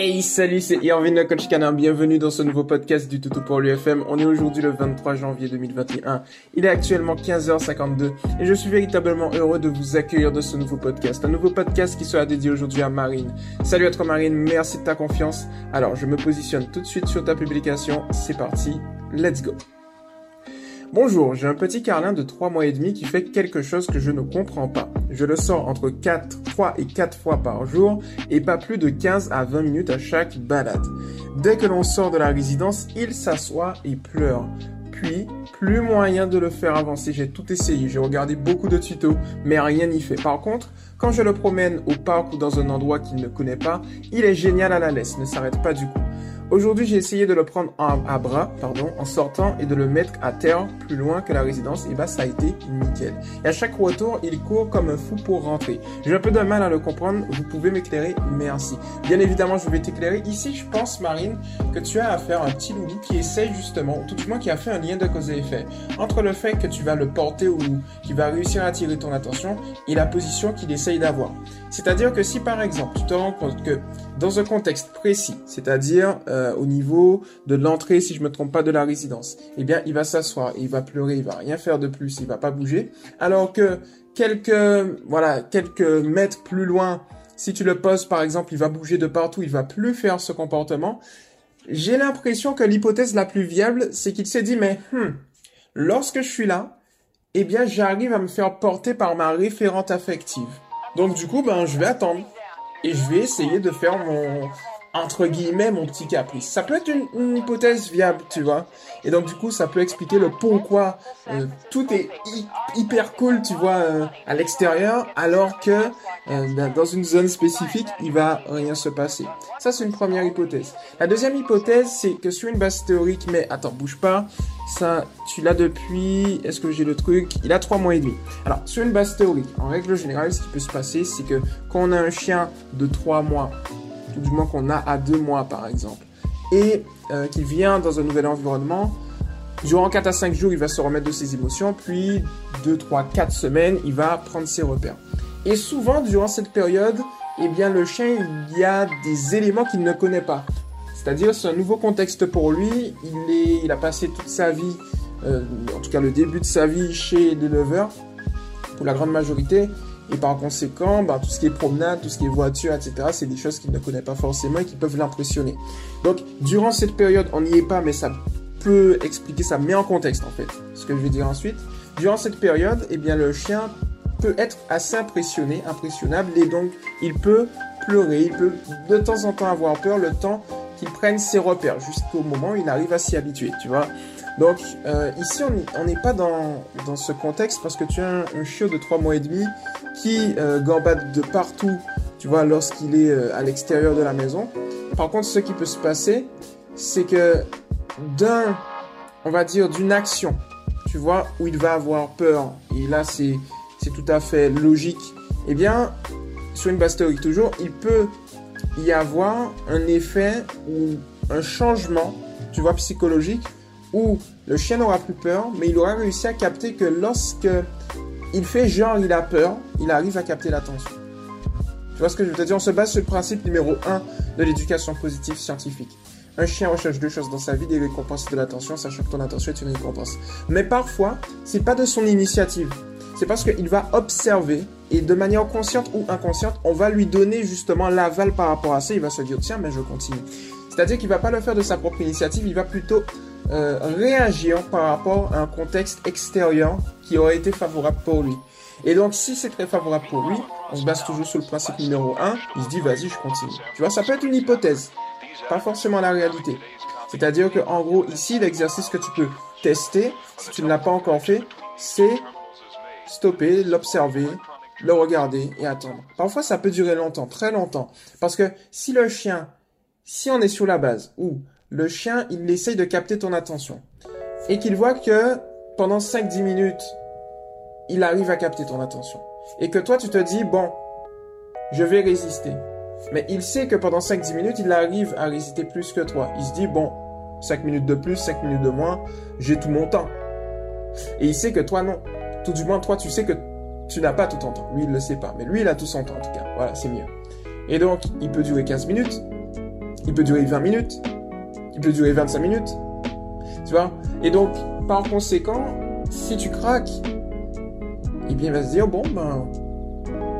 Hey salut, c'est Irvin le coach canin. Bienvenue dans ce nouveau podcast du Toutou pour l'UFM. On est aujourd'hui le 23 janvier 2021. Il est actuellement 15h52 et je suis véritablement heureux de vous accueillir dans ce nouveau podcast. Un nouveau podcast qui sera dédié aujourd'hui à Marine. Salut à toi Marine, merci de ta confiance. Alors je me positionne tout de suite sur ta publication. C'est parti, let's go. Bonjour, j'ai un petit carlin de 3 mois et demi qui fait quelque chose que je ne comprends pas. Je le sors entre 4, 3 et 4 fois par jour et pas plus de 15 à 20 minutes à chaque balade. Dès que l'on sort de la résidence, il s'assoit et pleure. Puis, plus moyen de le faire avancer. J'ai tout essayé, j'ai regardé beaucoup de tutos, mais rien n'y fait. Par contre, quand je le promène au parc ou dans un endroit qu'il ne connaît pas, il est génial à la laisse, ne s'arrête pas du coup. Aujourd'hui, j'ai essayé de le prendre à bras, pardon, en sortant et de le mettre à terre plus loin que la résidence. Et bah, ça a été nickel. Et à chaque retour, il court comme un fou pour rentrer. J'ai un peu de mal à le comprendre. Vous pouvez m'éclairer. Merci. Bien évidemment, je vais t'éclairer. Ici, je pense, Marine, que tu as affaire à un petit loulou qui essaye justement, tout du moins qui a fait un lien de cause et effet entre le fait que tu vas le porter ou qu'il va réussir à attirer ton attention et la position qu'il essaye d'avoir. C'est-à-dire que si par exemple, tu te rends compte que dans un contexte précis, c'est-à-dire euh, au niveau de l'entrée, si je me trompe pas, de la résidence, eh bien, il va s'asseoir, il va pleurer, il va rien faire de plus, il va pas bouger. Alors que quelques, voilà, quelques mètres plus loin, si tu le poses, par exemple, il va bouger de partout, il va plus faire ce comportement. J'ai l'impression que l'hypothèse la plus viable, c'est qu'il s'est dit, mais hmm, lorsque je suis là, eh bien, j'arrive à me faire porter par ma référente affective. Donc du coup, ben, je vais attendre et je vais essayer de faire mon entre guillemets mon petit caprice. Ça peut être une, hypothèse viable, tu vois. Et donc du coup, ça peut expliquer le pourquoi euh, tout est hyper cool, tu vois, euh, à l'extérieur, alors que euh, dans une zone spécifique, il va rien se passer. Ça, c'est une première hypothèse. La deuxième hypothèse, c'est que sur une base théorique, mais attends, bouge pas. Ça, tu l'as depuis. Est-ce que j'ai le truc? Il a trois mois et demi. Alors, sur une base théorique, en règle générale, ce qui peut se passer, c'est que quand on a un chien de trois mois du moins qu'on a à deux mois par exemple, et euh, qu'il vient dans un nouvel environnement, durant 4 à 5 jours, il va se remettre de ses émotions, puis 2, 3, 4 semaines, il va prendre ses repères. Et souvent, durant cette période, eh bien, le chien, il y a des éléments qu'il ne connaît pas. C'est-à-dire, c'est un nouveau contexte pour lui. Il, a passé toute sa vie, euh, en tout cas le début de sa vie chez l'éleveur, pour la grande majorité. Et par conséquent, bah, tout ce qui est promenade, tout ce qui est voiture, etc., c'est des choses qu'il ne connaît pas forcément et qui peuvent l'impressionner. Donc, durant cette période, on n'y est pas, mais ça peut expliquer, ça met en contexte, en fait, ce que je vais dire ensuite. Durant cette période, eh bien, le chien peut être assez impressionné, impressionnable, et donc, il peut pleurer, il peut de temps en temps avoir peur, le temps qu'il prenne ses repères, jusqu'au moment où il arrive à s'y habituer, tu vois. Donc euh, ici, on n'est pas dans, dans ce contexte parce que tu as un, chiot de 3 mois et demi qui euh, gambade de partout, tu vois, lorsqu'il est euh, à l'extérieur de la maison. Par contre, ce qui peut se passer, c'est que d'un, on va dire, d'une action, tu vois, où il va avoir peur, et là, c'est, c'est tout à fait logique, eh bien, sur une base théorique toujours, il peut y avoir un effet ou un changement, tu vois, psychologique, où le chien n'aura plus peur, mais il aura réussi à capter que lorsque il fait genre il a peur, il arrive à capter l'attention. Tu vois ce que je veux te dire? On se base sur le principe numéro 1 de l'éducation positive scientifique. Un chien recherche deux choses dans sa vie, des récompenses et de l'attention, sachant que ton attention est une récompense. Mais parfois, c'est pas de son initiative. C'est parce qu'il va observer et de manière consciente ou inconsciente, on va lui donner justement l'aval par rapport à ça. Il va se dire tiens, mais je continue. C'est-à-dire qu'il va pas le faire de sa propre initiative, il va plutôt euh, réagir par rapport à un contexte extérieur qui aurait été favorable pour lui. Et donc, si c'est très favorable pour lui, on se base toujours sur le principe numéro 1, il se dit, vas-y, je continue. Tu vois, ça peut être une hypothèse, pas forcément la réalité. C'est-à-dire que, en gros, ici, l'exercice que tu peux tester, si tu ne l'as pas encore fait, c'est stopper, l'observer, le regarder et attendre. Parfois, ça peut durer longtemps, très longtemps. Parce que si le chien, si on est sur la base où le chien, il essaye de capter ton attention. Et qu'il voit que pendant 5-10 minutes, il arrive à capter ton attention. Et que toi, tu te dis, bon, je vais résister. Mais il sait que pendant 5-10 minutes, il arrive à résister plus que toi. Il se dit, bon, 5 minutes de plus, 5 minutes de moins, j'ai tout mon temps. Et il sait que toi, non. Tout du moins, toi, tu sais que tu n'as pas tout ton temps. Lui, il le sait pas. Mais lui, il a tout son temps, en tout cas. Voilà, c'est mieux. Et donc, il peut durer 15 minutes, il peut durer 20 minutes, il peut durer 25 minutes, tu vois? Et donc, par conséquent, si tu craques, eh bien, il va se dire, bon, ben,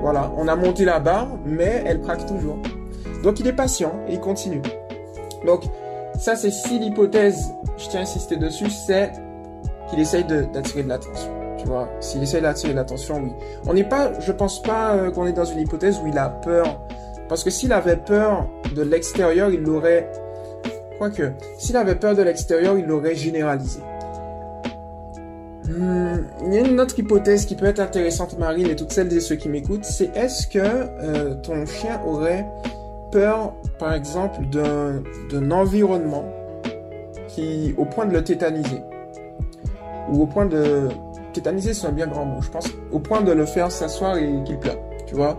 voilà, on a monté la barre, mais elle craque toujours. Donc, il est patient et il continue. Donc, ça, c'est si l'hypothèse, je tiens à insister dessus, c'est qu'il essaye d'attirer de, l'attention. Vois, s'il essaye d'attirer l'attention, oui. On n'est pas, je pense pas euh, qu'on est dans une hypothèse où il a peur. Parce que s'il avait peur de l'extérieur, il l'aurait, quoique, s'il avait peur de l'extérieur, il l'aurait généralisé. Hmm, il y a une autre hypothèse qui peut être intéressante, Marine, et toutes celles et ceux qui m'écoutent, c'est est-ce que euh, ton chien aurait peur, par exemple, d'un environnement qui, au point de le tétaniser, ou au point de tétaniser, c'est un bien grand mot, je pense, au point de le faire s'asseoir et qu'il pleure, tu vois.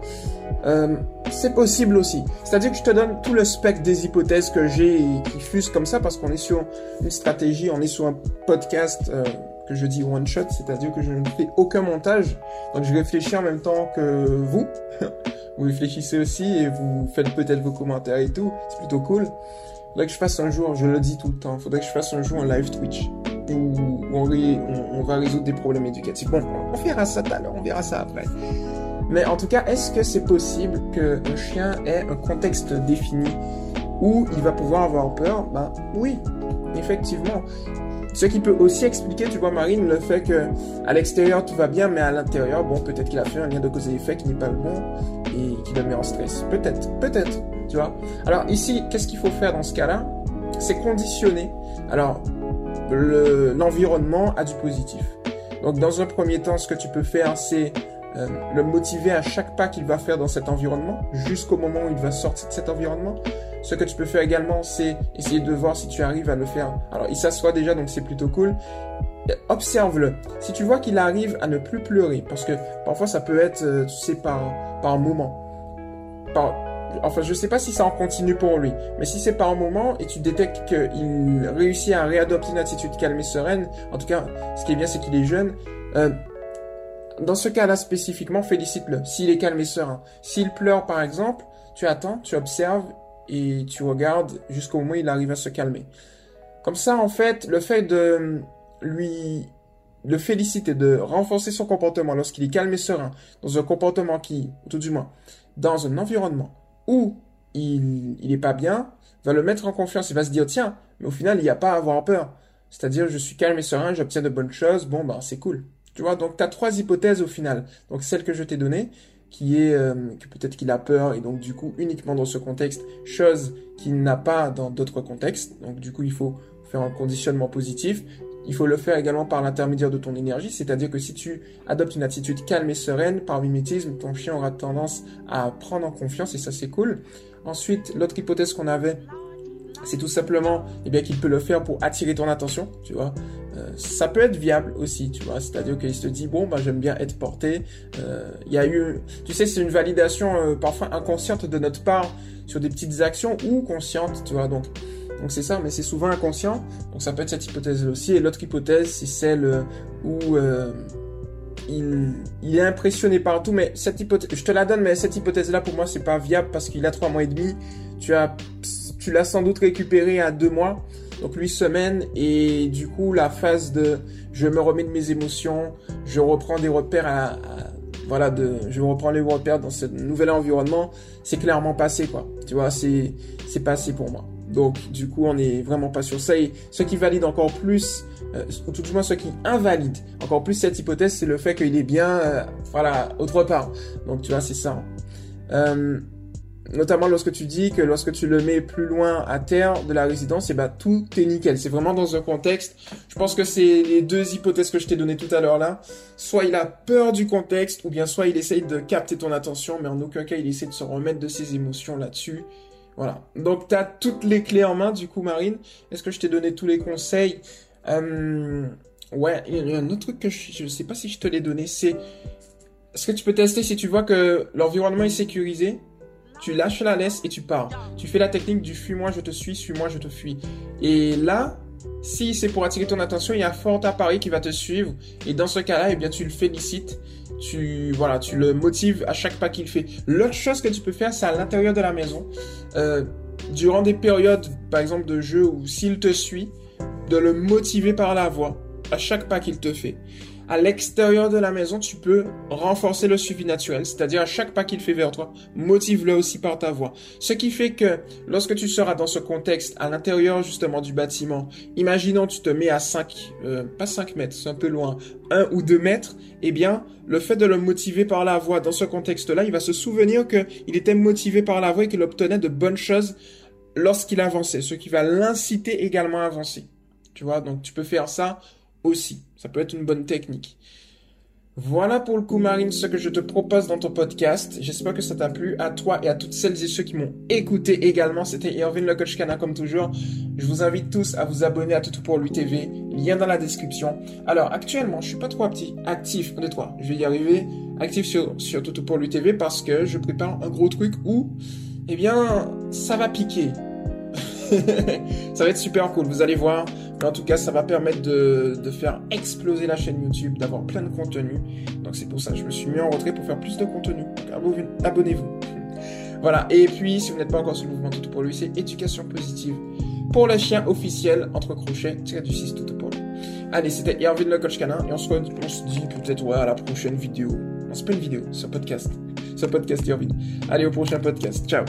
Euh, c'est possible aussi. C'est-à-dire que je te donne tout le spectre des hypothèses que j'ai et qui fusent comme ça parce qu'on est sur une stratégie, on est sur un podcast euh, que je dis one shot, c'est-à-dire que je ne fais aucun montage. Donc je réfléchis en même temps que vous. vous réfléchissez aussi et vous faites peut-être vos commentaires et tout. C'est plutôt cool. Faudrait que je fasse un jour, je le dis tout le temps, faudrait que je fasse un jour un live Twitch où on, va résoudre des problèmes éducatifs. Bon, on verra ça tout à l'heure, on verra ça après. Mais en tout cas, est-ce que c'est possible qu'un chien ait un contexte défini où il va pouvoir avoir peur? Ben oui, effectivement. Ce qui peut aussi expliquer, tu vois, Marine, le fait que à l'extérieur tout va bien, mais à l'intérieur, bon, peut-être qu'il a fait un lien de cause et effet qui n'est pas bon et qui le met en stress. Peut-être, peut-être, tu vois. Alors ici, qu'est-ce qu'il faut faire dans ce cas-là? C'est conditionner. Alors, l'environnement a du positif. Donc, dans un premier temps, ce que tu peux faire, c'est euh, le motiver à chaque pas qu'il va faire dans cet environnement, jusqu'au moment où il va sortir de cet environnement. Ce que tu peux faire également, c'est essayer de voir si tu arrives à le faire. Alors, il s'assoit déjà, donc c'est plutôt cool. Observe-le. Si tu vois qu'il arrive à ne plus pleurer, parce que parfois ça peut être, euh, tu sais, par, par moment. Par, enfin, je sais pas si ça en continue pour lui, mais si c'est par moment et tu détectes qu'il réussit à réadopter une attitude calme et sereine, en tout cas, ce qui est bien, c'est qu'il est jeune, euh, dans ce cas-là spécifiquement, félicite-le. S'il est calme et serein. S'il pleure, par exemple, tu attends, tu observes et tu regardes jusqu'au moment où il arrive à se calmer. Comme ça, en fait, le fait de lui le féliciter, de renforcer son comportement lorsqu'il est calme et serein, dans un comportement qui, tout du moins, dans un environnement où il, il est pas bien, va le mettre en confiance. Il va se dire, tiens, mais au final, il n'y a pas à avoir peur. C'est-à-dire, je suis calme et serein, j'obtiens de bonnes choses, bon, ben, c'est cool. Tu vois, donc tu as trois hypothèses au final. Donc celle que je t'ai donnée, qui est euh, que peut-être qu'il a peur et donc du coup uniquement dans ce contexte, chose qu'il n'a pas dans d'autres contextes. Donc du coup il faut faire un conditionnement positif. Il faut le faire également par l'intermédiaire de ton énergie, c'est-à-dire que si tu adoptes une attitude calme et sereine, par mimétisme, ton chien aura tendance à prendre en confiance et ça c'est cool. Ensuite, l'autre hypothèse qu'on avait, c'est tout simplement eh bien qu'il peut le faire pour attirer ton attention, tu vois. Euh, ça peut être viable aussi, tu vois. C'est-à-dire qu'il se dit bon, bah j'aime bien être porté. Euh, il y a eu, tu sais, c'est une validation euh, parfois inconsciente de notre part sur des petites actions ou conscientes, tu vois. Donc donc c'est ça, mais c'est souvent inconscient. Donc ça peut être cette hypothèse aussi. Et l'autre hypothèse, c'est celle où il, il, est impressionné partout. Mais cette hypothèse, je te la donne, mais cette hypothèse-là pour moi c'est pas viable parce qu'il a trois mois et demi. Tu as tu l'as sans doute récupéré à deux mois, donc huit semaines, et du coup la phase de je me remets de mes émotions, je reprends des repères à, voilà, de, je reprends les repères dans ce nouvel environnement, c'est clairement passé quoi. Tu vois, c'est c'est passé pour moi. Donc du coup on n'est vraiment pas sur ça. Et ce qui valide encore plus, euh, ou tout du moins ce qui invalide encore plus cette hypothèse, c'est le fait qu'il est bien, euh, voilà, autre part. Donc tu vois, c'est ça. Euh, notamment lorsque tu dis que lorsque tu le mets plus loin à terre de la résidence, et eh ben tout est nickel. C'est vraiment dans un contexte. Je pense que c'est les deux hypothèses que je t'ai données tout à l'heure là. Soit il a peur du contexte, ou bien soit il essaye de capter ton attention, mais en aucun cas il essaie de se remettre de ses émotions là-dessus. Voilà. Donc tu as toutes les clés en main du coup, Marine. Est-ce que je t'ai donné tous les conseils? Euh... Ouais, il y a un autre truc que je, je sais pas si je te l'ai donné, c'est ce que tu peux tester si tu vois que l'environnement est sécurisé tu lâches la laisse et tu pars. Tu fais la technique du fuis-moi, je te suis, suis-moi, je te fuis. Et là, si c'est pour attirer ton attention, il y a fort à qui va te suivre. Et dans ce cas-là, eh bien, tu le félicites. Tu, voilà, tu le motives à chaque pas qu'il fait. L'autre chose que tu peux faire, c'est à l'intérieur de la maison. Euh, durant des périodes, par exemple, de jeu où s'il te suit, de le motiver par la voix à chaque pas qu'il te fait à l'extérieur de la maison, tu peux renforcer le suivi naturel, c'est-à-dire à chaque pas qu'il fait vers toi, motive-le aussi par ta voix. Ce qui fait que lorsque tu seras dans ce contexte, à l'intérieur justement du bâtiment, imaginons tu te mets à 5, euh, pas 5 mètres, c'est un peu loin, 1 ou 2 mètres, eh bien, le fait de le motiver par la voix dans ce contexte-là, il va se souvenir qu'il était motivé par la voix et qu'il obtenait de bonnes choses lorsqu'il avançait, ce qui va l'inciter également à avancer. Tu vois, donc tu peux faire ça aussi. Ça peut être une bonne technique. Voilà pour le coup, Marine, ce que je te propose dans ton podcast. J'espère que ça t'a plu à toi et à toutes celles et ceux qui m'ont écouté également. C'était Irvin le coach Cana comme toujours. Je vous invite tous à vous abonner à Toutou pour lui TV. Lien dans la description. Alors, actuellement, je suis pas trop petit, actif, de toi. Je vais y arriver. Actif sur, sur Toutou pour lui TV parce que je prépare un gros truc où, eh bien, ça va piquer. ça va être super cool, vous allez voir. En tout cas, ça va permettre de, de faire exploser la chaîne YouTube, d'avoir plein de contenu. Donc c'est pour ça que je me suis mis en retrait pour faire plus de contenu. Abonnez-vous. Voilà, et puis si vous n'êtes pas encore sur le mouvement Tout pour lui, c'est éducation positive pour le chien officiel entre crochets, tiré du 6 tout pour lui. Allez, c'était Erwin le coach canin et on se, on se dit peut-être ouais, à la prochaine vidéo. Non, c'est pas une vidéo, c'est un podcast. C'est un podcast Erwin. Allez, au prochain podcast. Ciao